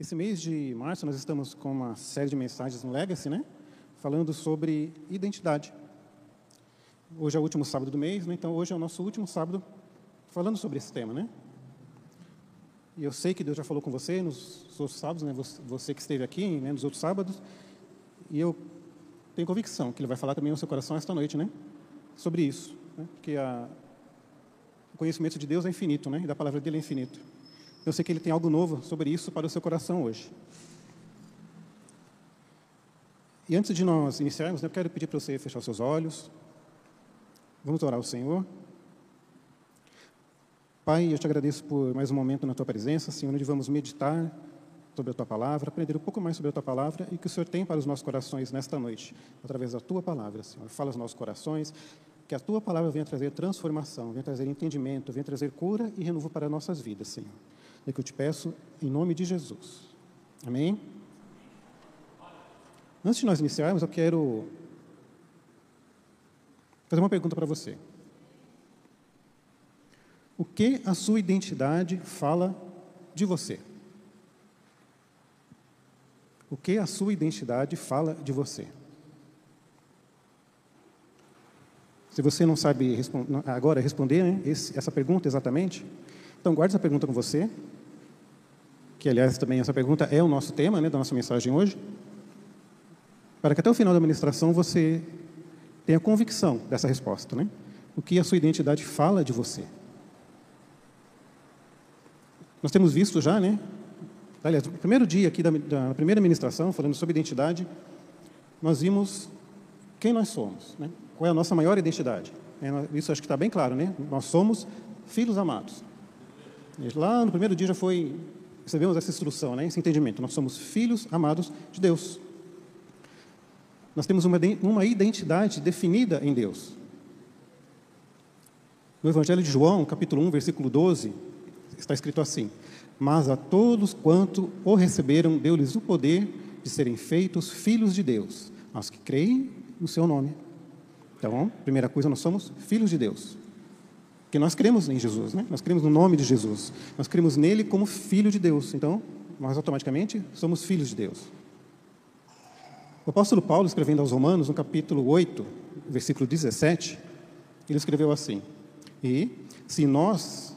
Esse mês de março nós estamos com uma série de mensagens no Legacy, né? Falando sobre identidade. Hoje é o último sábado do mês, né? então hoje é o nosso último sábado falando sobre esse tema, né? E eu sei que Deus já falou com você nos outros sábados, né? Você que esteve aqui, né? Nos outros sábados. E eu tenho convicção que Ele vai falar também no seu coração esta noite, né? Sobre isso, né? Porque a, o conhecimento de Deus é infinito, né? E da palavra dele é infinito. Eu sei que Ele tem algo novo sobre isso para o seu coração hoje. E antes de nós iniciarmos, eu quero pedir para você fechar seus olhos. Vamos orar ao Senhor. Pai, eu te agradeço por mais um momento na tua presença, Senhor, onde vamos meditar sobre a tua palavra, aprender um pouco mais sobre a tua palavra e que o Senhor tem para os nossos corações nesta noite, através da tua palavra, Senhor. Fala aos nossos corações, que a tua palavra venha trazer transformação, venha trazer entendimento, venha trazer cura e renovo para nossas vidas, Senhor. É que eu te peço em nome de Jesus. Amém? Antes de nós iniciarmos, eu quero fazer uma pergunta para você. O que a sua identidade fala de você? O que a sua identidade fala de você? Se você não sabe agora responder né, essa pergunta exatamente, então guarde essa pergunta com você, que aliás também essa pergunta é o nosso tema né, da nossa mensagem hoje, para que até o final da administração você tenha convicção dessa resposta, né? O que a sua identidade fala de você? Nós temos visto já, né? Aliás, no primeiro dia aqui da, da primeira ministração, falando sobre identidade, nós vimos quem nós somos, né? Qual é a nossa maior identidade? É, isso acho que está bem claro, né? Nós somos filhos amados. Lá no primeiro dia já foi recebemos essa instrução, né? Esse entendimento. Nós somos filhos amados de Deus. Nós temos uma, uma identidade definida em Deus. No Evangelho de João, capítulo 1, versículo 12, está escrito assim: Mas a todos quanto o receberam, deu-lhes o poder de serem feitos filhos de Deus, aos que creem no seu nome. Então, primeira coisa, nós somos filhos de Deus. Porque nós cremos em Jesus, né? Nós cremos no nome de Jesus. Nós cremos nele como filho de Deus. Então, nós automaticamente somos filhos de Deus. O apóstolo Paulo, escrevendo aos Romanos, no capítulo 8, versículo 17, ele escreveu assim: E se nós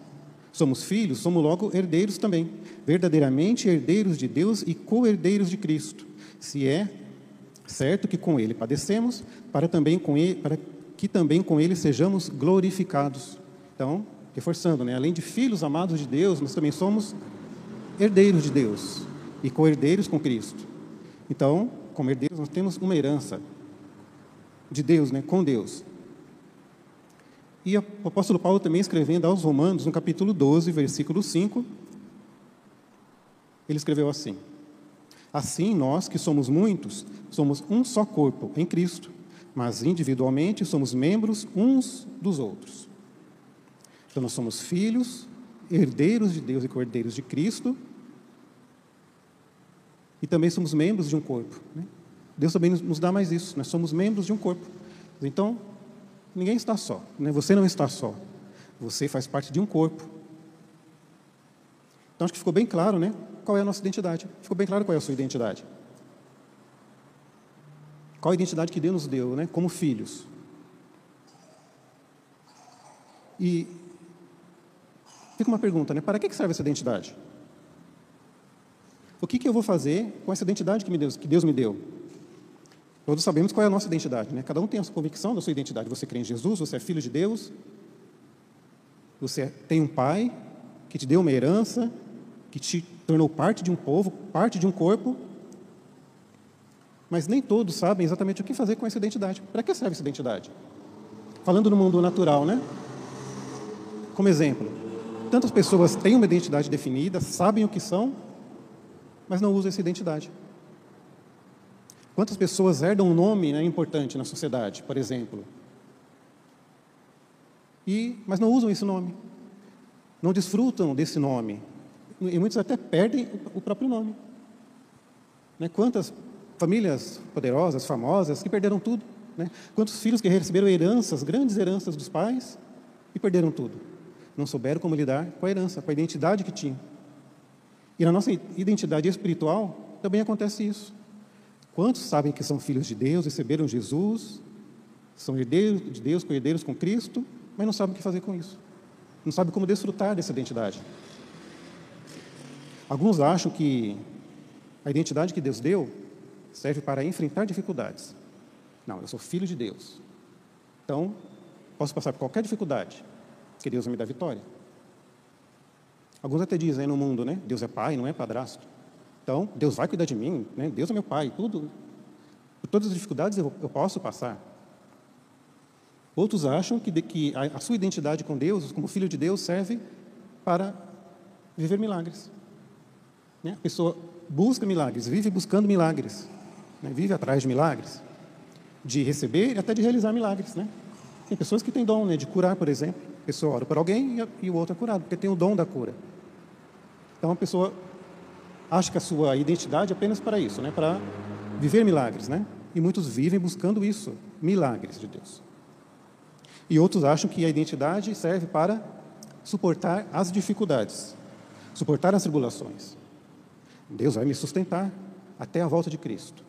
somos filhos, somos logo herdeiros também, verdadeiramente herdeiros de Deus e co-herdeiros de Cristo, se é certo que com ele padecemos, para também com ele, para que também com ele sejamos glorificados. Então, reforçando, né? além de filhos amados de Deus, nós também somos herdeiros de Deus e co-herdeiros com Cristo. Então, como herdeiros, nós temos uma herança de Deus, né? com Deus. E o apóstolo Paulo também escrevendo aos Romanos, no capítulo 12, versículo 5, ele escreveu assim: Assim, nós que somos muitos, somos um só corpo em Cristo, mas individualmente somos membros uns dos outros. Então, nós somos filhos, herdeiros de Deus e co-herdeiros de Cristo, e também somos membros de um corpo. Né? Deus também nos dá mais isso, nós somos membros de um corpo. Então, ninguém está só, né? você não está só, você faz parte de um corpo. Então, acho que ficou bem claro, né? Qual é a nossa identidade? Ficou bem claro qual é a sua identidade. Qual a identidade que Deus nos deu, né? Como filhos. E fica uma pergunta, né? Para que serve essa identidade? O que, que eu vou fazer com essa identidade que, me Deus, que Deus me deu? Todos sabemos qual é a nossa identidade, né? Cada um tem a sua convicção da sua identidade. Você crê em Jesus, você é filho de Deus, você tem um pai que te deu uma herança, que te tornou parte de um povo, parte de um corpo. Mas nem todos sabem exatamente o que fazer com essa identidade. Para que serve essa identidade? Falando no mundo natural, né? Como exemplo, tantas pessoas têm uma identidade definida, sabem o que são, mas não usam essa identidade. Quantas pessoas herdam um nome né, importante na sociedade, por exemplo, e, mas não usam esse nome, não desfrutam desse nome, e muitos até perdem o próprio nome. Né? Quantas famílias poderosas, famosas, que perderam tudo? Né? Quantos filhos que receberam heranças, grandes heranças dos pais, e perderam tudo? Não souberam como lidar com a herança, com a identidade que tinham. E na nossa identidade espiritual também acontece isso. Quantos sabem que são filhos de Deus, receberam Jesus, são herdeiros de Deus, herdeiros com Cristo, mas não sabem o que fazer com isso? Não sabem como desfrutar dessa identidade. Alguns acham que a identidade que Deus deu serve para enfrentar dificuldades. Não, eu sou filho de Deus. Então, posso passar por qualquer dificuldade, que Deus me dar vitória. Alguns até dizem no mundo, né? Deus é pai, não é padrasto. Então, Deus vai cuidar de mim, né? Deus é meu pai, tudo. Por todas as dificuldades eu, eu posso passar. Outros acham que, de, que a, a sua identidade com Deus, como filho de Deus, serve para viver milagres. Né? A pessoa busca milagres, vive buscando milagres, né? vive atrás de milagres, de receber e até de realizar milagres. Né? Tem pessoas que têm dom né, de curar, por exemplo. Pessoa ora por alguém e o outro é curado, porque tem o dom da cura. Então a pessoa acha que a sua identidade é apenas para isso, né? para viver milagres. Né? E muitos vivem buscando isso, milagres de Deus. E outros acham que a identidade serve para suportar as dificuldades, suportar as tribulações. Deus vai me sustentar até a volta de Cristo.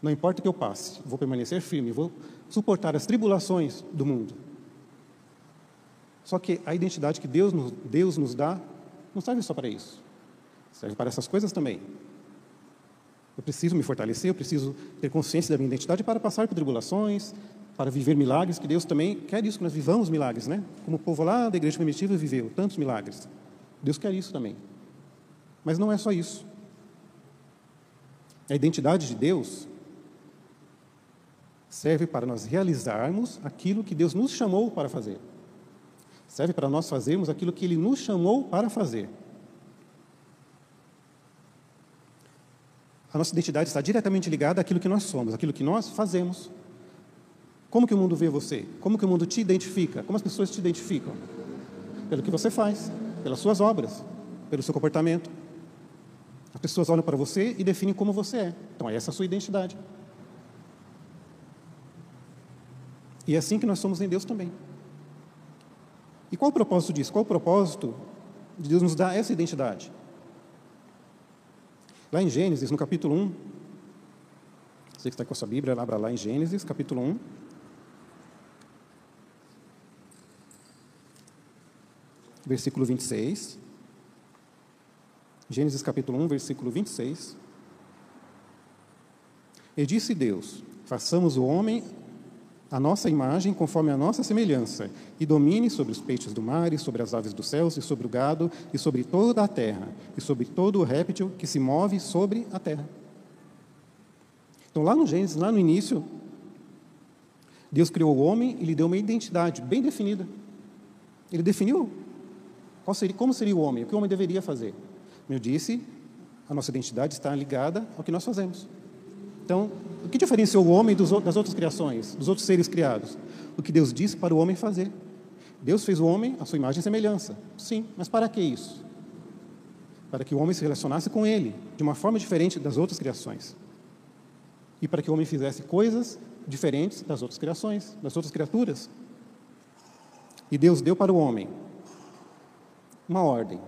Não importa o que eu passe, vou permanecer firme, vou suportar as tribulações do mundo. Só que a identidade que Deus nos, Deus nos dá não serve só para isso. Serve para essas coisas também. Eu preciso me fortalecer, eu preciso ter consciência da minha identidade para passar por tribulações, para viver milagres, que Deus também quer isso, que nós vivamos milagres, né? Como o povo lá da igreja primitiva viveu tantos milagres. Deus quer isso também. Mas não é só isso. A identidade de Deus serve para nós realizarmos aquilo que Deus nos chamou para fazer. Serve para nós fazermos aquilo que Ele nos chamou para fazer. A nossa identidade está diretamente ligada àquilo que nós somos, àquilo que nós fazemos. Como que o mundo vê você? Como que o mundo te identifica? Como as pessoas te identificam? Pelo que você faz, pelas suas obras, pelo seu comportamento. As pessoas olham para você e definem como você é. Então, essa é a sua identidade. E é assim que nós somos em Deus também. E qual o propósito disso? Qual o propósito de Deus nos dar essa identidade? Lá em Gênesis, no capítulo 1, você que está com a sua Bíblia, abra lá em Gênesis, capítulo 1. Versículo 26. Gênesis capítulo 1, versículo 26. E disse Deus: Façamos o homem a nossa imagem conforme a nossa semelhança, e domine sobre os peixes do mar, e sobre as aves dos céus, e sobre o gado, e sobre toda a terra, e sobre todo o réptil que se move sobre a terra. Então, lá no Gênesis, lá no início, Deus criou o homem e lhe deu uma identidade bem definida. Ele definiu seria, como seria o homem, o que o homem deveria fazer. Como eu disse, a nossa identidade está ligada ao que nós fazemos. Então, o que diferenciou o homem dos, das outras criações, dos outros seres criados? O que Deus disse para o homem fazer. Deus fez o homem à sua imagem e semelhança. Sim, mas para que isso? Para que o homem se relacionasse com ele de uma forma diferente das outras criações. E para que o homem fizesse coisas diferentes das outras criações, das outras criaturas. E Deus deu para o homem uma ordem: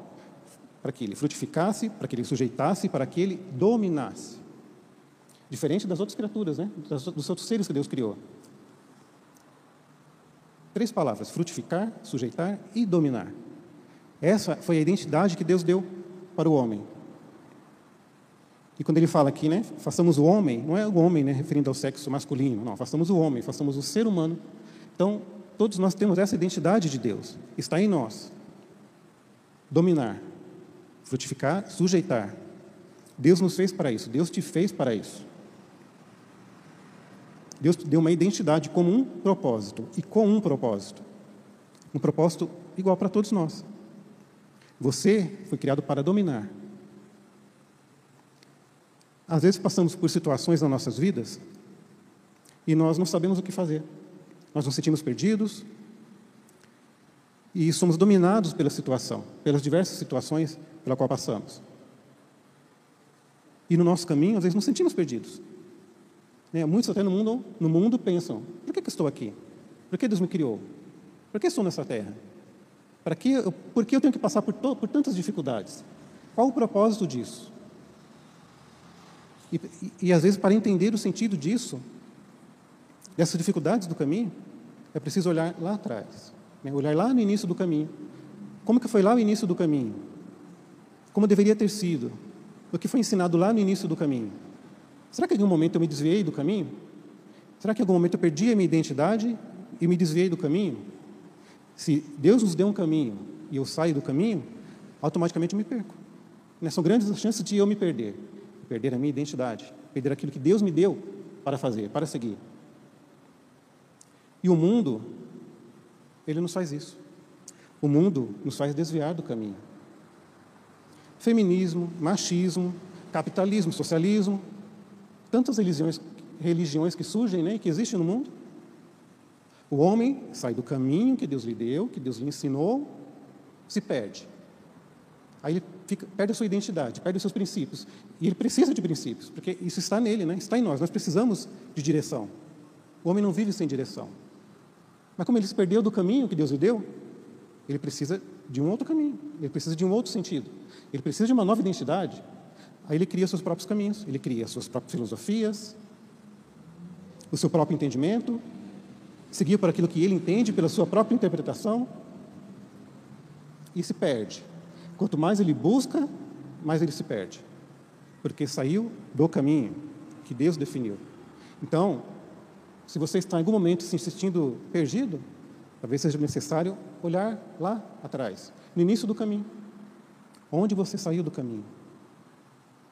para que ele frutificasse, para que ele sujeitasse, para que ele dominasse. Diferente das outras criaturas, né? dos outros seres que Deus criou. Três palavras: frutificar, sujeitar e dominar. Essa foi a identidade que Deus deu para o homem. E quando ele fala aqui, né, façamos o homem, não é o homem, né, referindo ao sexo masculino, não, façamos o homem, façamos o ser humano. Então, todos nós temos essa identidade de Deus, está em nós. Dominar, frutificar, sujeitar. Deus nos fez para isso, Deus te fez para isso. Deus deu uma identidade com um propósito e com um propósito. Um propósito igual para todos nós. Você foi criado para dominar. Às vezes passamos por situações nas nossas vidas e nós não sabemos o que fazer. Nós nos sentimos perdidos e somos dominados pela situação, pelas diversas situações pela qual passamos. E no nosso caminho, às vezes, nos sentimos perdidos. Né? Muitos até no mundo, no mundo pensam: por que, que estou aqui? Por que Deus me criou? Por que estou nessa terra? Para que, por que eu tenho que passar por, to, por tantas dificuldades? Qual o propósito disso? E, e, e, às vezes, para entender o sentido disso, dessas dificuldades do caminho, é preciso olhar lá atrás, né? olhar lá no início do caminho. Como que foi lá o início do caminho? Como deveria ter sido? O que foi ensinado lá no início do caminho? Será que em algum momento eu me desviei do caminho? Será que em algum momento eu perdi a minha identidade e me desviei do caminho? Se Deus nos deu um caminho e eu saio do caminho, automaticamente eu me perco. Né? São grandes as chances de eu me perder. Perder a minha identidade, perder aquilo que Deus me deu para fazer, para seguir. E o mundo, ele nos faz isso. O mundo nos faz desviar do caminho. Feminismo, machismo, capitalismo, socialismo, tantas religiões, religiões que surgem, né, que existem no mundo. O homem sai do caminho que Deus lhe deu, que Deus lhe ensinou, se perde. Aí ele fica, perde a sua identidade, perde os seus princípios. E ele precisa de princípios, porque isso está nele, né? está em nós. Nós precisamos de direção. O homem não vive sem direção. Mas como ele se perdeu do caminho que Deus lhe deu, ele precisa de um outro caminho, ele precisa de um outro sentido, ele precisa de uma nova identidade. Aí ele cria seus próprios caminhos, ele cria suas próprias filosofias, o seu próprio entendimento, seguir por aquilo que ele entende, pela sua própria interpretação, e se perde. Quanto mais ele busca, mais ele se perde, porque saiu do caminho que Deus definiu. Então, se você está em algum momento se sentindo perdido, talvez seja necessário olhar lá atrás, no início do caminho. Onde você saiu do caminho?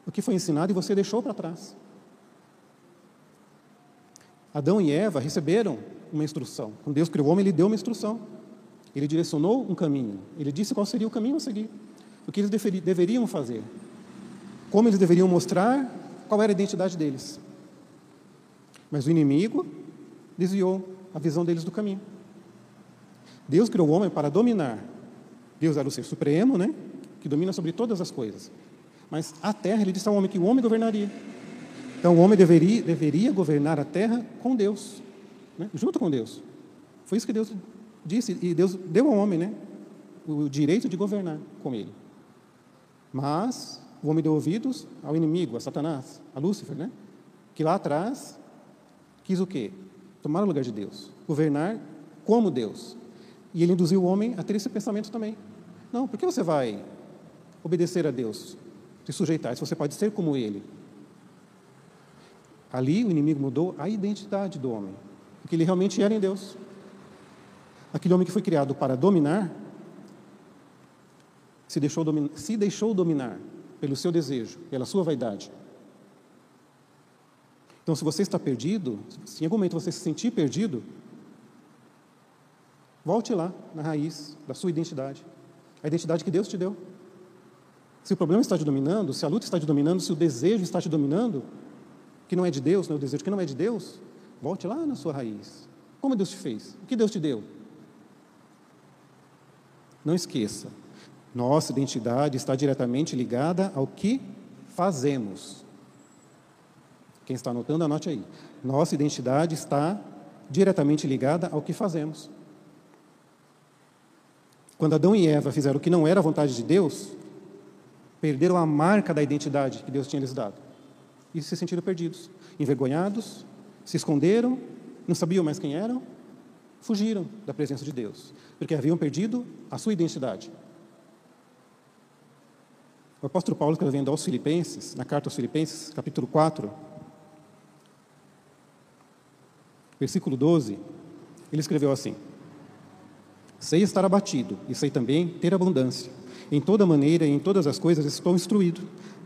O que foi ensinado e você deixou para trás? Adão e Eva receberam uma instrução. Quando Deus criou o homem, ele deu uma instrução. Ele direcionou um caminho. Ele disse qual seria o caminho a seguir o que eles deveriam fazer, como eles deveriam mostrar qual era a identidade deles. Mas o inimigo desviou a visão deles do caminho. Deus criou o homem para dominar. Deus era o ser supremo, né? Que domina sobre todas as coisas. Mas a terra, ele disse ao homem que o homem governaria. Então o homem deveria, deveria governar a terra com Deus, né? junto com Deus. Foi isso que Deus disse, e Deus deu ao homem né? o direito de governar com ele. Mas o homem deu ouvidos ao inimigo, a Satanás, a Lúcifer, né? Que lá atrás quis o quê? Tomar o lugar de Deus, governar como Deus. E ele induziu o homem a ter esse pensamento também. Não, por que você vai obedecer a Deus, se sujeitar, se você pode ser como ele? Ali o inimigo mudou a identidade do homem, porque ele realmente era em Deus. Aquele homem que foi criado para dominar, se deixou, dominar, se deixou dominar pelo seu desejo, pela sua vaidade. Então, se você está perdido, se em algum momento você se sentir perdido, volte lá na raiz da sua identidade, a identidade que Deus te deu. Se o problema está te dominando, se a luta está te dominando, se o desejo está te dominando, que não é de Deus, não é o desejo que não é de Deus, volte lá na sua raiz. Como Deus te fez? O que Deus te deu? Não esqueça, nossa identidade está diretamente ligada ao que fazemos. Quem está anotando, anote aí. Nossa identidade está diretamente ligada ao que fazemos. Quando Adão e Eva fizeram o que não era a vontade de Deus, perderam a marca da identidade que Deus tinha lhes dado. E se sentiram perdidos, envergonhados, se esconderam, não sabiam mais quem eram, fugiram da presença de Deus, porque haviam perdido a sua identidade. O apóstolo Paulo, escrevendo aos Filipenses, na carta aos Filipenses, capítulo 4, versículo 12, ele escreveu assim: Sei estar abatido e sei também ter abundância. Em toda maneira e em todas as coisas estou instruído,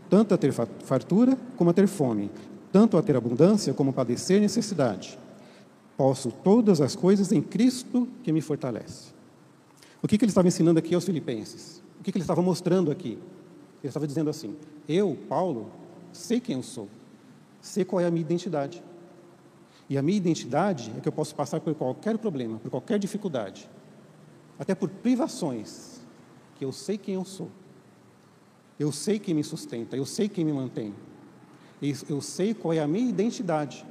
tanto a ter fartura como a ter fome, tanto a ter abundância como a padecer necessidade. Posso todas as coisas em Cristo que me fortalece. O que, que ele estava ensinando aqui aos filipenses? O que, que ele estava mostrando aqui? Ele estava dizendo assim: Eu, Paulo, sei quem eu sou, sei qual é a minha identidade. E a minha identidade é que eu posso passar por qualquer problema, por qualquer dificuldade, até por privações, que eu sei quem eu sou. Eu sei quem me sustenta, eu sei quem me mantém. Eu sei qual é a minha identidade.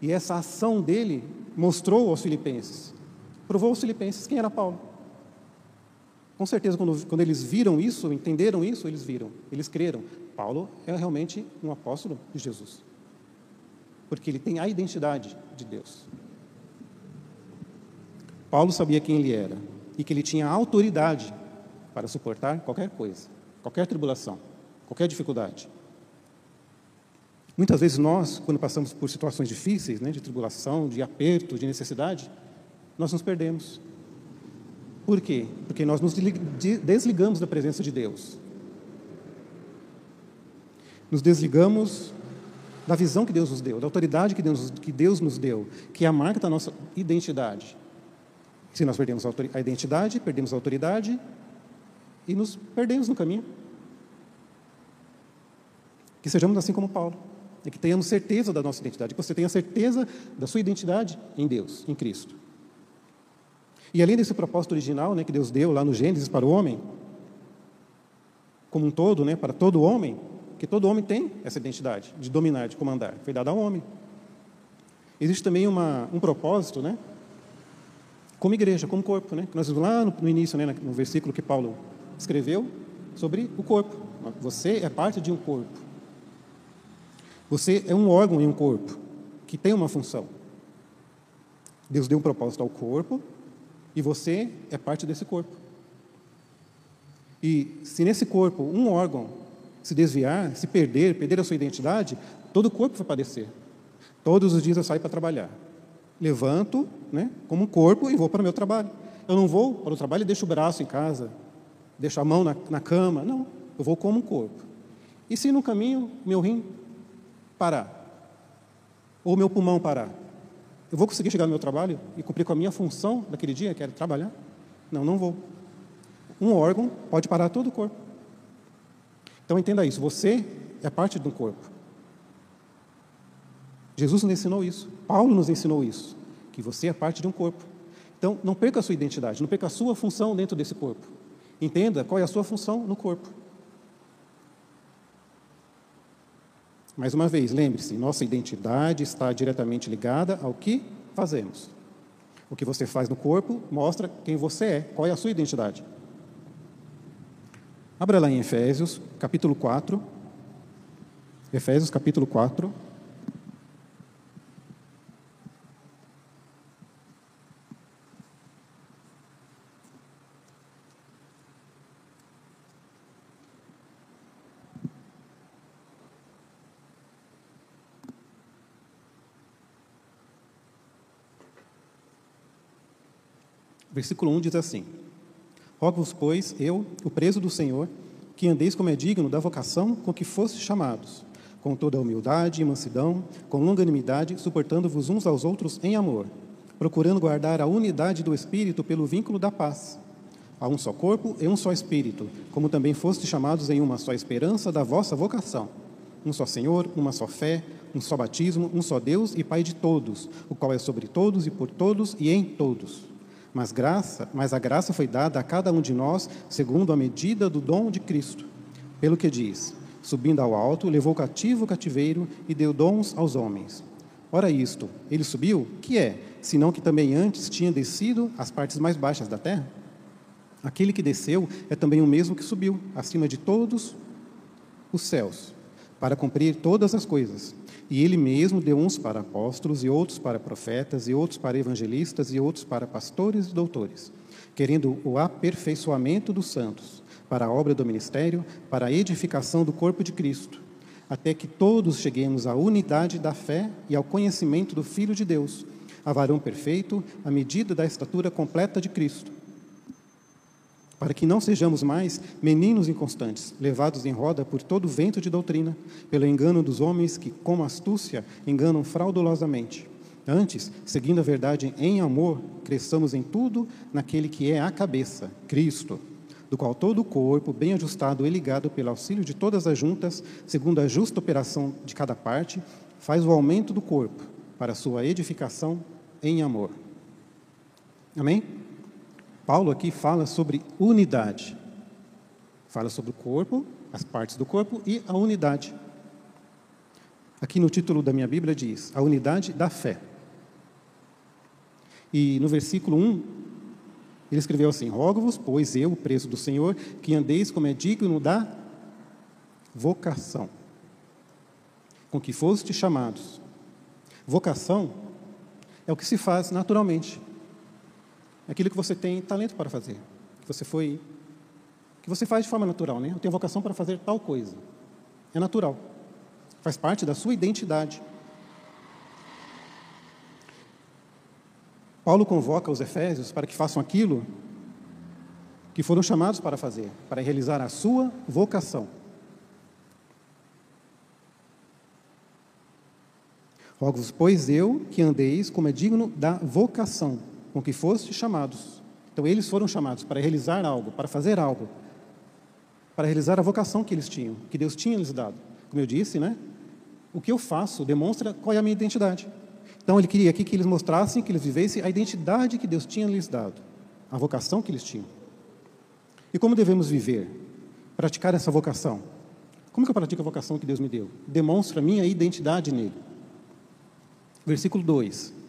E essa ação dele mostrou aos filipenses, provou aos filipenses quem era Paulo. Com certeza, quando, quando eles viram isso, entenderam isso, eles viram, eles creram. Paulo é realmente um apóstolo de Jesus. Porque ele tem a identidade de Deus. Paulo sabia quem ele era e que ele tinha autoridade para suportar qualquer coisa, qualquer tribulação, qualquer dificuldade. Muitas vezes nós, quando passamos por situações difíceis, né, de tribulação, de aperto, de necessidade, nós nos perdemos. Por quê? Porque nós nos desligamos da presença de Deus. Nos desligamos da visão que Deus nos deu, da autoridade que Deus, que Deus nos deu, que é a marca da nossa identidade. Se nós perdemos a identidade, perdemos a autoridade e nos perdemos no caminho. Que sejamos assim como Paulo é que tenhamos certeza da nossa identidade, que você tenha certeza da sua identidade em Deus, em Cristo. E além desse propósito original né, que Deus deu lá no Gênesis para o homem, como um todo, né, para todo homem, que todo homem tem essa identidade de dominar, de comandar, foi dada ao homem. Existe também uma, um propósito, né, como igreja, como corpo, né, que nós vimos lá no, no início, né, no versículo que Paulo escreveu sobre o corpo. Você é parte de um corpo. Você é um órgão em um corpo que tem uma função. Deus deu um propósito ao corpo e você é parte desse corpo. E se nesse corpo um órgão se desviar, se perder, perder a sua identidade, todo o corpo vai padecer. Todos os dias eu saio para trabalhar. Levanto, né, como um corpo e vou para o meu trabalho. Eu não vou para o trabalho e deixo o braço em casa, deixo a mão na, na cama. Não, eu vou como um corpo. E se no caminho meu rim parar, ou meu pulmão parar, eu vou conseguir chegar no meu trabalho e cumprir com a minha função daquele dia, que era trabalhar? Não, não vou. Um órgão pode parar todo o corpo. Então entenda isso, você é parte do corpo. Jesus nos ensinou isso, Paulo nos ensinou isso, que você é parte de um corpo. Então não perca a sua identidade, não perca a sua função dentro desse corpo. Entenda qual é a sua função no corpo. Mais uma vez, lembre-se, nossa identidade está diretamente ligada ao que fazemos. O que você faz no corpo mostra quem você é, qual é a sua identidade. Abra lá em Efésios, capítulo 4. Efésios, capítulo 4. Versículo 1 diz assim: Rogo-vos, pois, eu, o preso do Senhor, que andeis como é digno da vocação com que fostes chamados, com toda a humildade e mansidão, com longanimidade, suportando-vos uns aos outros em amor, procurando guardar a unidade do Espírito pelo vínculo da paz. Há um só corpo e um só Espírito, como também fostes chamados em uma só esperança da vossa vocação. Um só Senhor, uma só fé, um só batismo, um só Deus e Pai de todos, o qual é sobre todos e por todos e em todos mas, graça, mas a graça foi dada a cada um de nós segundo a medida do dom de Cristo. Pelo que diz: Subindo ao alto, levou cativo o cativeiro e deu dons aos homens. Ora, isto, ele subiu, que é, senão que também antes tinha descido às partes mais baixas da terra? Aquele que desceu é também o mesmo que subiu, acima de todos os céus, para cumprir todas as coisas. E ele mesmo deu uns para apóstolos, e outros para profetas, e outros para evangelistas, e outros para pastores e doutores, querendo o aperfeiçoamento dos santos, para a obra do ministério, para a edificação do corpo de Cristo, até que todos cheguemos à unidade da fé e ao conhecimento do Filho de Deus, a varão perfeito, à medida da estatura completa de Cristo para que não sejamos mais meninos inconstantes, levados em roda por todo vento de doutrina, pelo engano dos homens que, com astúcia, enganam fraudulosamente. Antes, seguindo a verdade em amor, cresçamos em tudo naquele que é a cabeça, Cristo, do qual todo o corpo, bem ajustado e ligado pelo auxílio de todas as juntas, segundo a justa operação de cada parte, faz o aumento do corpo para sua edificação em amor. Amém? Paulo aqui fala sobre unidade. Fala sobre o corpo, as partes do corpo e a unidade. Aqui no título da minha Bíblia diz: a unidade da fé. E no versículo 1, Ele escreveu assim: Rogo-vos, pois eu, preso do Senhor, que andeis como é digno da vocação, com que foste chamados. Vocação é o que se faz naturalmente. Aquilo que você tem talento para fazer. Que você foi que você faz de forma natural, né? Eu tenho vocação para fazer tal coisa. É natural. Faz parte da sua identidade. Paulo convoca os efésios para que façam aquilo que foram chamados para fazer, para realizar a sua vocação. Rogo-vos, pois eu, que andeis como é digno da vocação com que foste chamados. Então, eles foram chamados para realizar algo, para fazer algo, para realizar a vocação que eles tinham, que Deus tinha lhes dado. Como eu disse, né? O que eu faço demonstra qual é a minha identidade. Então ele queria aqui que eles mostrassem, que eles vivessem a identidade que Deus tinha lhes dado, a vocação que eles tinham. E como devemos viver? Praticar essa vocação. Como que eu pratico a vocação que Deus me deu? Demonstra a minha identidade nele. Versículo 2.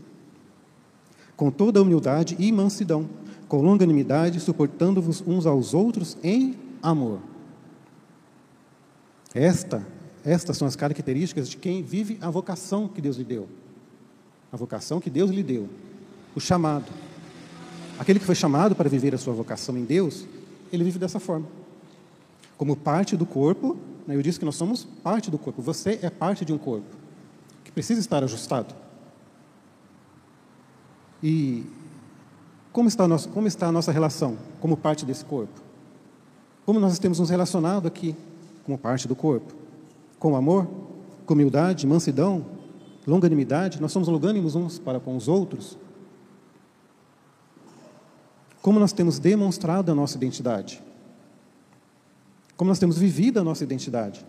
Com toda humildade e mansidão, com longanimidade, suportando-vos uns aos outros em amor. Esta, estas são as características de quem vive a vocação que Deus lhe deu a vocação que Deus lhe deu, o chamado. Aquele que foi chamado para viver a sua vocação em Deus, ele vive dessa forma. Como parte do corpo, né, eu disse que nós somos parte do corpo, você é parte de um corpo que precisa estar ajustado. E como está, a nossa, como está a nossa relação como parte desse corpo? Como nós temos nos relacionado aqui como parte do corpo? Com amor, com humildade, mansidão, longanimidade, nós somos longânimos uns para com os outros. Como nós temos demonstrado a nossa identidade? Como nós temos vivido a nossa identidade?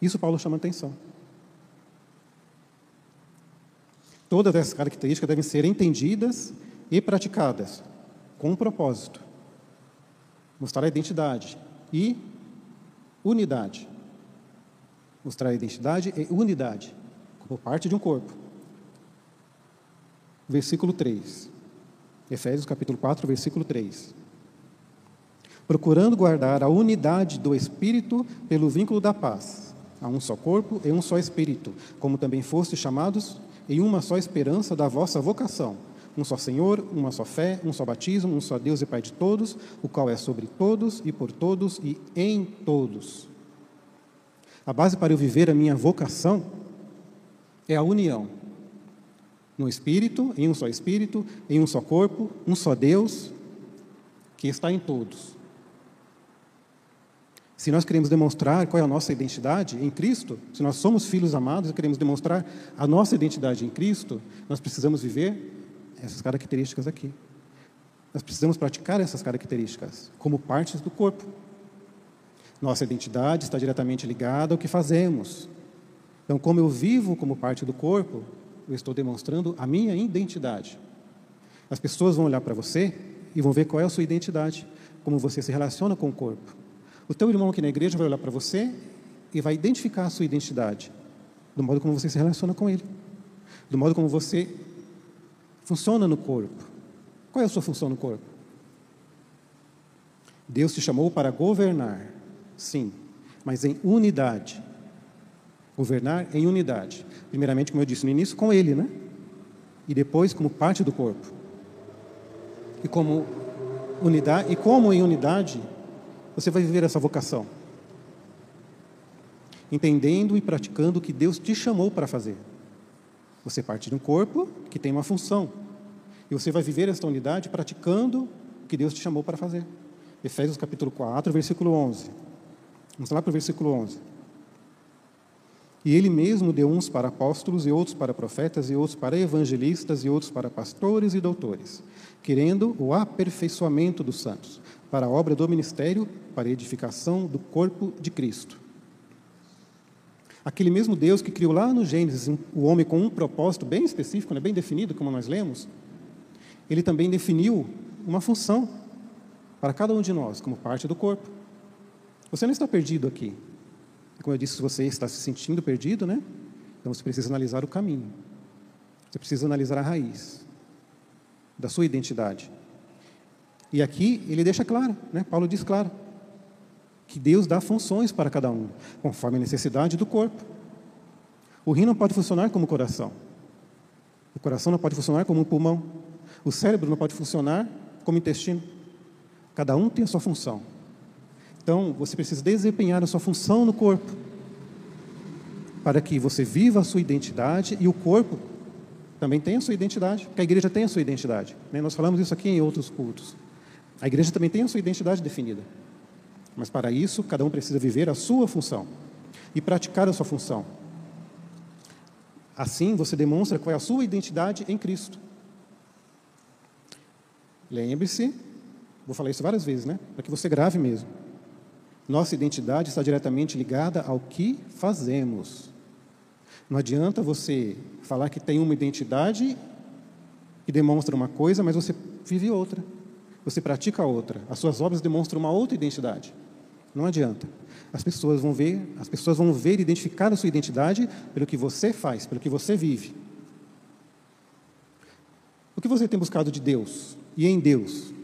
Isso Paulo chama atenção. Todas essas características devem ser entendidas e praticadas com um propósito: mostrar a identidade e unidade. Mostrar a identidade e unidade por parte de um corpo. Versículo 3. Efésios capítulo 4, versículo 3. Procurando guardar a unidade do Espírito pelo vínculo da paz. Há um só corpo e um só Espírito, como também foste chamados em uma só esperança da vossa vocação. Um só Senhor, uma só fé, um só batismo, um só Deus e Pai de todos, o qual é sobre todos e por todos e em todos. A base para eu viver a minha vocação é a união no Espírito, em um só Espírito, em um só corpo, um só Deus, que está em todos. Se nós queremos demonstrar qual é a nossa identidade em Cristo, se nós somos filhos amados e queremos demonstrar a nossa identidade em Cristo, nós precisamos viver essas características aqui. Nós precisamos praticar essas características como partes do corpo. Nossa identidade está diretamente ligada ao que fazemos, então, como eu vivo como parte do corpo, eu estou demonstrando a minha identidade. As pessoas vão olhar para você e vão ver qual é a sua identidade, como você se relaciona com o corpo. O teu irmão aqui na igreja vai olhar para você e vai identificar a sua identidade, do modo como você se relaciona com ele, do modo como você funciona no corpo. Qual é a sua função no corpo? Deus te chamou para governar, sim, mas em unidade. Governar em unidade. Primeiramente, como eu disse no início, com Ele, né? E depois como parte do corpo. E como unidade, e como em unidade você vai viver essa vocação. Entendendo e praticando o que Deus te chamou para fazer. Você parte de um corpo que tem uma função. E você vai viver esta unidade praticando o que Deus te chamou para fazer. Efésios capítulo 4, versículo 11. Vamos lá para o versículo 11. E ele mesmo deu uns para apóstolos, e outros para profetas, e outros para evangelistas, e outros para pastores e doutores, querendo o aperfeiçoamento dos santos, para a obra do ministério, para a edificação do corpo de Cristo. Aquele mesmo Deus que criou lá no Gênesis o homem com um propósito bem específico, né, bem definido, como nós lemos, ele também definiu uma função para cada um de nós, como parte do corpo. Você não está perdido aqui. Como eu disse, se você está se sentindo perdido, né? Então você precisa analisar o caminho. Você precisa analisar a raiz da sua identidade. E aqui ele deixa claro, né? Paulo diz claro, que Deus dá funções para cada um, conforme a necessidade do corpo. O rim não pode funcionar como o coração. O coração não pode funcionar como um pulmão. O cérebro não pode funcionar como intestino. Cada um tem a sua função. Então, você precisa desempenhar a sua função no corpo para que você viva a sua identidade e o corpo também tenha a sua identidade, porque a igreja tem a sua identidade. Né? Nós falamos isso aqui em outros cultos. A igreja também tem a sua identidade definida. Mas para isso, cada um precisa viver a sua função e praticar a sua função. Assim, você demonstra qual é a sua identidade em Cristo. Lembre-se, vou falar isso várias vezes, né? Para que você grave mesmo. Nossa identidade está diretamente ligada ao que fazemos. Não adianta você falar que tem uma identidade que demonstra uma coisa, mas você vive outra. Você pratica outra. As suas obras demonstram uma outra identidade. Não adianta. As pessoas vão ver, as pessoas vão ver e identificar a sua identidade pelo que você faz, pelo que você vive. O que você tem buscado de Deus e em Deus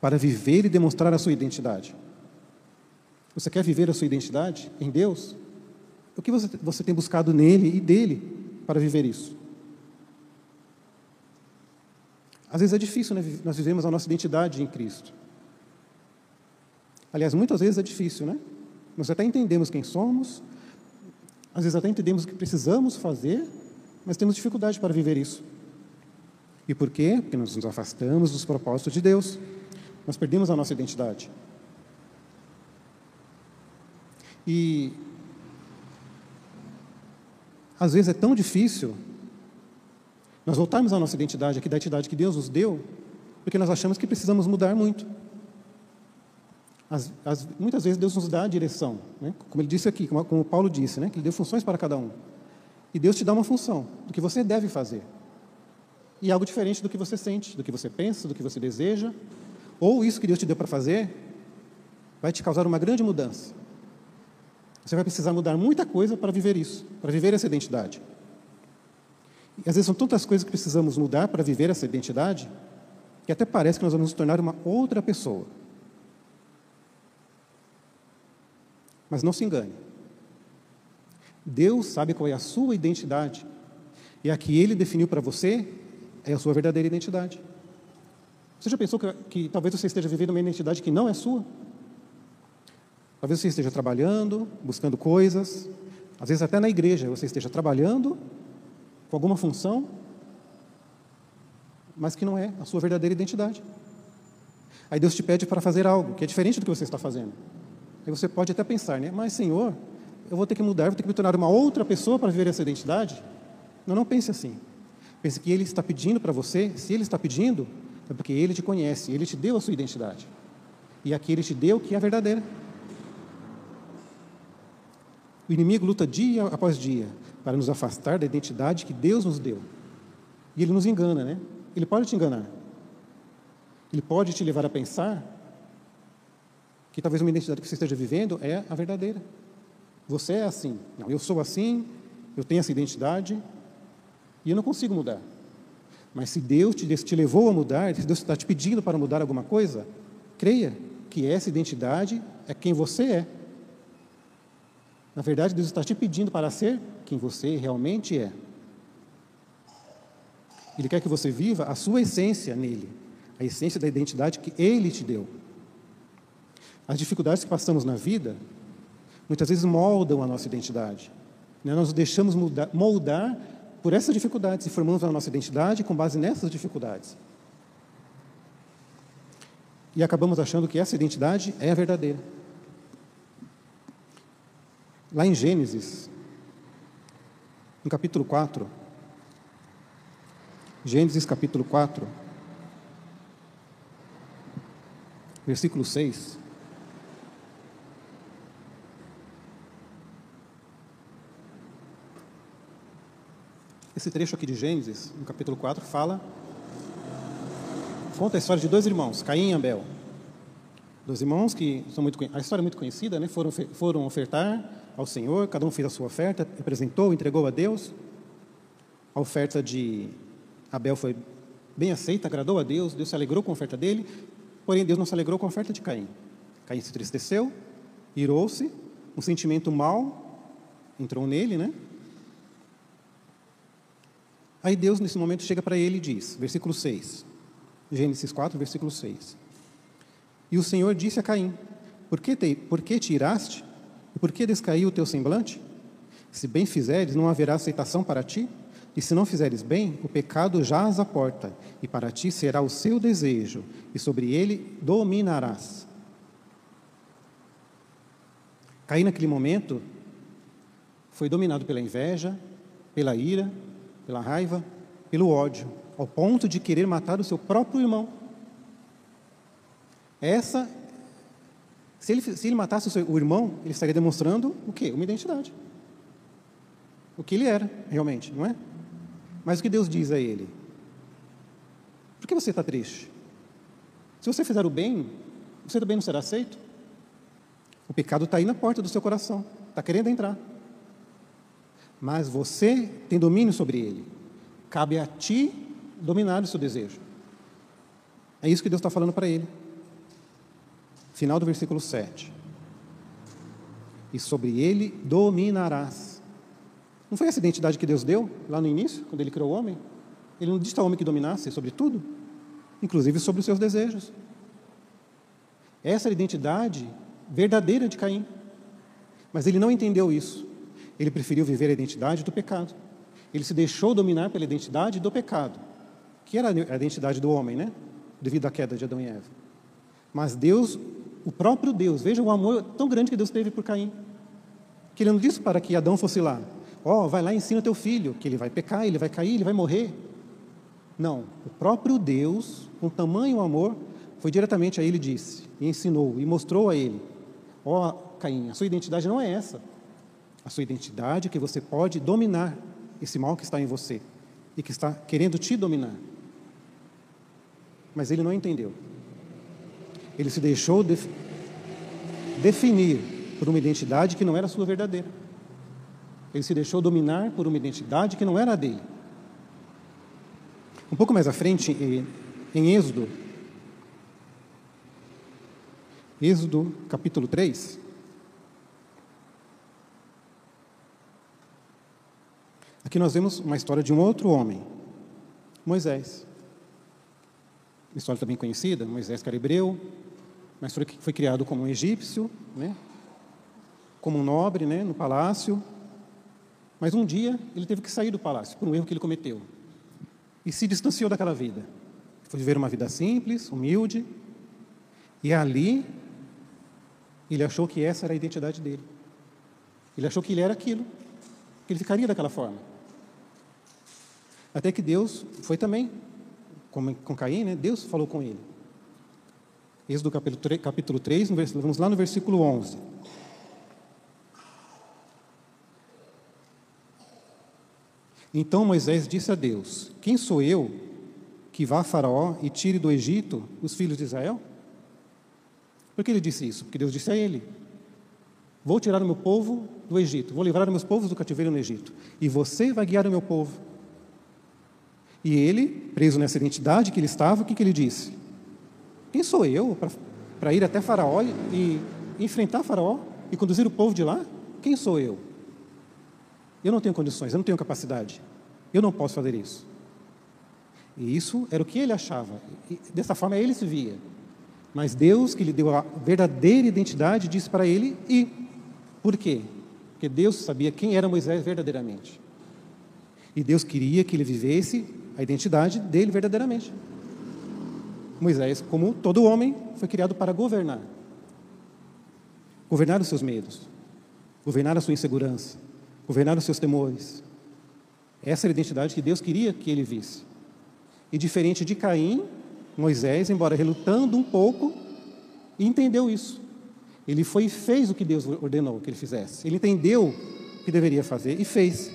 para viver e demonstrar a sua identidade? Você quer viver a sua identidade em Deus? O que você, você tem buscado nele e dele para viver isso? Às vezes é difícil, né? Nós vivemos a nossa identidade em Cristo. Aliás, muitas vezes é difícil, né? Nós até entendemos quem somos, às vezes até entendemos o que precisamos fazer, mas temos dificuldade para viver isso. E por quê? Porque nós nos afastamos dos propósitos de Deus. Nós perdemos a nossa identidade. E às vezes é tão difícil nós voltarmos à nossa identidade, aqui da identidade que Deus nos deu, porque nós achamos que precisamos mudar muito. As, as, muitas vezes Deus nos dá a direção, né? como ele disse aqui, como, como Paulo disse, né? que ele deu funções para cada um. E Deus te dá uma função, do que você deve fazer. E algo diferente do que você sente, do que você pensa, do que você deseja. Ou isso que Deus te deu para fazer vai te causar uma grande mudança. Você vai precisar mudar muita coisa para viver isso, para viver essa identidade. E às vezes são tantas coisas que precisamos mudar para viver essa identidade, que até parece que nós vamos nos tornar uma outra pessoa. Mas não se engane. Deus sabe qual é a sua identidade. E a que Ele definiu para você é a sua verdadeira identidade. Você já pensou que, que talvez você esteja vivendo uma identidade que não é sua? Talvez você esteja trabalhando, buscando coisas, às vezes até na igreja você esteja trabalhando com alguma função, mas que não é a sua verdadeira identidade. Aí Deus te pede para fazer algo que é diferente do que você está fazendo. Aí você pode até pensar, né? Mas Senhor, eu vou ter que mudar, vou ter que me tornar uma outra pessoa para viver essa identidade? Não, não pense assim. Pense que Ele está pedindo para você, se Ele está pedindo, é porque Ele te conhece, Ele te deu a sua identidade. E aqui Ele te deu que é a verdadeira. O inimigo luta dia após dia para nos afastar da identidade que Deus nos deu. E ele nos engana, né? Ele pode te enganar. Ele pode te levar a pensar que talvez uma identidade que você esteja vivendo é a verdadeira. Você é assim. Não, eu sou assim, eu tenho essa identidade e eu não consigo mudar. Mas se Deus te, te levou a mudar, se Deus está te pedindo para mudar alguma coisa, creia que essa identidade é quem você é. Na verdade, Deus está te pedindo para ser quem você realmente é. Ele quer que você viva a sua essência nele, a essência da identidade que ele te deu. As dificuldades que passamos na vida, muitas vezes moldam a nossa identidade. Né? Nós nos deixamos moldar, moldar por essas dificuldades e formamos a nossa identidade com base nessas dificuldades. E acabamos achando que essa identidade é a verdadeira. Lá em Gênesis, no capítulo 4, Gênesis capítulo 4, versículo 6. Esse trecho aqui de Gênesis, no capítulo 4, fala, conta a história de dois irmãos, Caim e Abel. Dois irmãos que são muito, a história é muito conhecida, né? foram, foram ofertar ao Senhor, cada um fez a sua oferta, apresentou, entregou a Deus. A oferta de Abel foi bem aceita, agradou a Deus, Deus se alegrou com a oferta dele, porém Deus não se alegrou com a oferta de Caim. Caim se entristeceu, irou-se, um sentimento mau entrou nele, né? Aí Deus, nesse momento, chega para ele e diz, versículo 6, Gênesis 4, versículo 6. E o Senhor disse a Caim: Por que te, por que te iraste? E por que descaiu o teu semblante? Se bem fizeres, não haverá aceitação para ti? E se não fizeres bem, o pecado jaz à porta, e para ti será o seu desejo, e sobre ele dominarás. Caim, naquele momento, foi dominado pela inveja, pela ira, pela raiva, pelo ódio, ao ponto de querer matar o seu próprio irmão. Essa, se ele, se ele matasse o, seu, o irmão, ele estaria demonstrando o quê? Uma identidade. O que ele era, realmente, não é? Mas o que Deus diz a ele? Por que você está triste? Se você fizer o bem, você também não será aceito? O pecado está aí na porta do seu coração, está querendo entrar. Mas você tem domínio sobre ele. Cabe a ti dominar o seu desejo. É isso que Deus está falando para ele. Final do versículo 7. E sobre ele dominarás. Não foi essa identidade que Deus deu lá no início, quando ele criou o homem? Ele não disse ao homem que dominasse sobre tudo, inclusive sobre os seus desejos. Essa era a identidade verdadeira de Caim. Mas ele não entendeu isso. Ele preferiu viver a identidade do pecado. Ele se deixou dominar pela identidade do pecado, que era a identidade do homem, né? Devido à queda de Adão e Eva. Mas Deus, o próprio Deus, veja o amor tão grande que Deus teve por Caim, que ele não disse para que Adão fosse lá. Ó, oh, vai lá e ensina teu filho, que ele vai pecar, ele vai cair, ele vai morrer. Não, o próprio Deus, com tamanho amor, foi diretamente a ele e disse, e ensinou, e mostrou a ele: Ó, oh, Caim, a sua identidade não é essa. A sua identidade é que você pode dominar esse mal que está em você e que está querendo te dominar. Mas ele não entendeu. Ele se deixou def definir por uma identidade que não era sua verdadeira. Ele se deixou dominar por uma identidade que não era a dele. Um pouco mais à frente, em Êxodo, Êxodo capítulo 3, Aqui nós vemos uma história de um outro homem, Moisés. Uma história também conhecida, Moisés que era hebreu, mas foi, foi criado como um egípcio, né? como um nobre né? no palácio. Mas um dia ele teve que sair do palácio por um erro que ele cometeu. E se distanciou daquela vida. Foi viver uma vida simples, humilde. E ali ele achou que essa era a identidade dele. Ele achou que ele era aquilo, que ele ficaria daquela forma. Até que Deus foi também, como com Caim, né? Deus falou com ele. Êxodo capítulo 3, capítulo 3 vamos lá no versículo 11. Então Moisés disse a Deus: Quem sou eu que vá a Faraó e tire do Egito os filhos de Israel? Por que ele disse isso? Porque Deus disse a ele: Vou tirar o meu povo do Egito, vou livrar os meus povos do cativeiro no Egito, e você vai guiar o meu povo. E ele, preso nessa identidade que ele estava, o que, que ele disse? Quem sou eu para ir até Faraó e, e enfrentar Faraó e conduzir o povo de lá? Quem sou eu? Eu não tenho condições, eu não tenho capacidade. Eu não posso fazer isso. E isso era o que ele achava. E dessa forma ele se via. Mas Deus, que lhe deu a verdadeira identidade, disse para ele e por quê? Porque Deus sabia quem era Moisés verdadeiramente. E Deus queria que ele vivesse a identidade dele verdadeiramente. Moisés, como todo homem, foi criado para governar. Governar os seus medos, governar a sua insegurança, governar os seus temores. Essa era a identidade que Deus queria que ele visse. E diferente de Caim, Moisés, embora relutando um pouco, entendeu isso. Ele foi e fez o que Deus ordenou que ele fizesse. Ele entendeu o que deveria fazer e fez.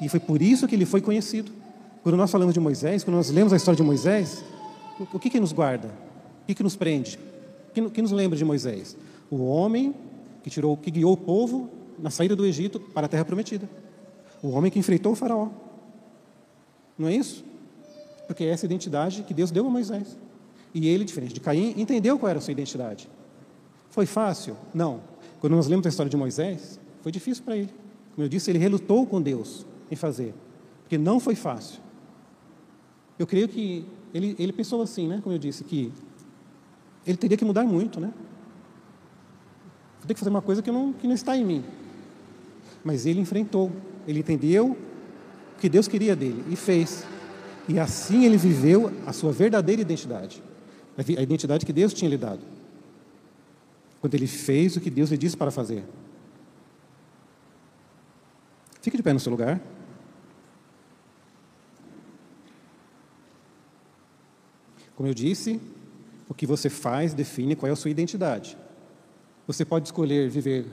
E foi por isso que ele foi conhecido. Quando nós falamos de Moisés, quando nós lemos a história de Moisés, o que, que nos guarda? O que, que nos prende? O que, nos lembra de Moisés? O homem que tirou, que guiou o povo na saída do Egito para a terra prometida. O homem que enfrentou o faraó. Não é isso? Porque é essa identidade que Deus deu a Moisés. E ele, diferente de Caim, entendeu qual era a sua identidade. Foi fácil? Não. Quando nós lemos a história de Moisés, foi difícil para ele. Como eu disse, ele relutou com Deus em fazer, porque não foi fácil. Eu creio que ele, ele pensou assim, né? Como eu disse, que ele teria que mudar muito, né? Vou ter que fazer uma coisa que não, que não está em mim. Mas ele enfrentou, ele entendeu o que Deus queria dele e fez. E assim ele viveu a sua verdadeira identidade, a identidade que Deus tinha lhe dado. Quando ele fez o que Deus lhe disse para fazer. Fique de pé no seu lugar. Como eu disse, o que você faz define qual é a sua identidade. Você pode escolher viver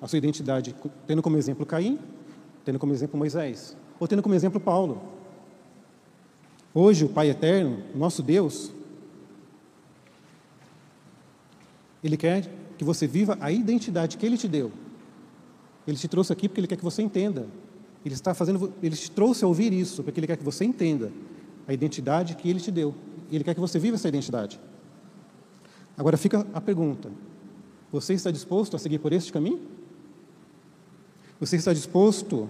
a sua identidade tendo como exemplo Caim, tendo como exemplo Moisés, ou tendo como exemplo Paulo. Hoje, o Pai Eterno, nosso Deus, Ele quer que você viva a identidade que Ele te deu. Ele te trouxe aqui porque Ele quer que você entenda. Ele está fazendo, Ele te trouxe a ouvir isso porque Ele quer que você entenda a identidade que Ele te deu. E Ele quer que você viva essa identidade. Agora fica a pergunta: você está disposto a seguir por este caminho? Você está disposto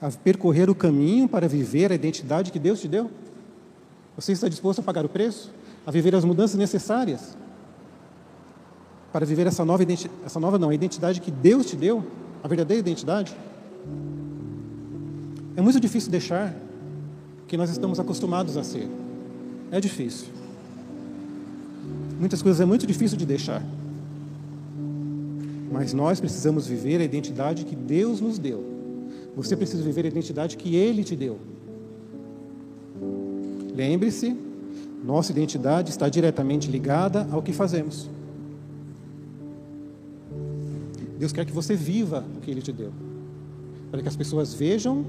a percorrer o caminho para viver a identidade que Deus te deu? Você está disposto a pagar o preço? A viver as mudanças necessárias? para viver essa nova identidade, essa nova não, a identidade que Deus te deu, a verdadeira identidade. É muito difícil deixar que nós estamos acostumados a ser. É difícil. Muitas coisas é muito difícil de deixar. Mas nós precisamos viver a identidade que Deus nos deu. Você precisa viver a identidade que Ele te deu. Lembre-se, nossa identidade está diretamente ligada ao que fazemos. Deus quer que você viva o que Ele te deu, para que as pessoas vejam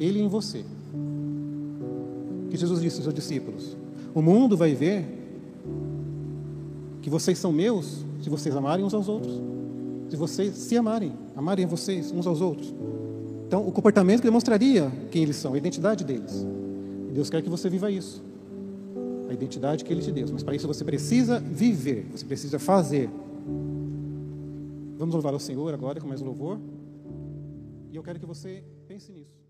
Ele em você. Que Jesus disse aos seus discípulos: O mundo vai ver que vocês são meus se vocês amarem uns aos outros, se vocês se amarem, amarem vocês uns aos outros. Então, o comportamento que demonstraria quem eles são, a identidade deles. E Deus quer que você viva isso, a identidade que Ele te deu. Mas para isso você precisa viver, você precisa fazer. Vamos louvar ao Senhor agora com mais louvor. E eu quero que você pense nisso.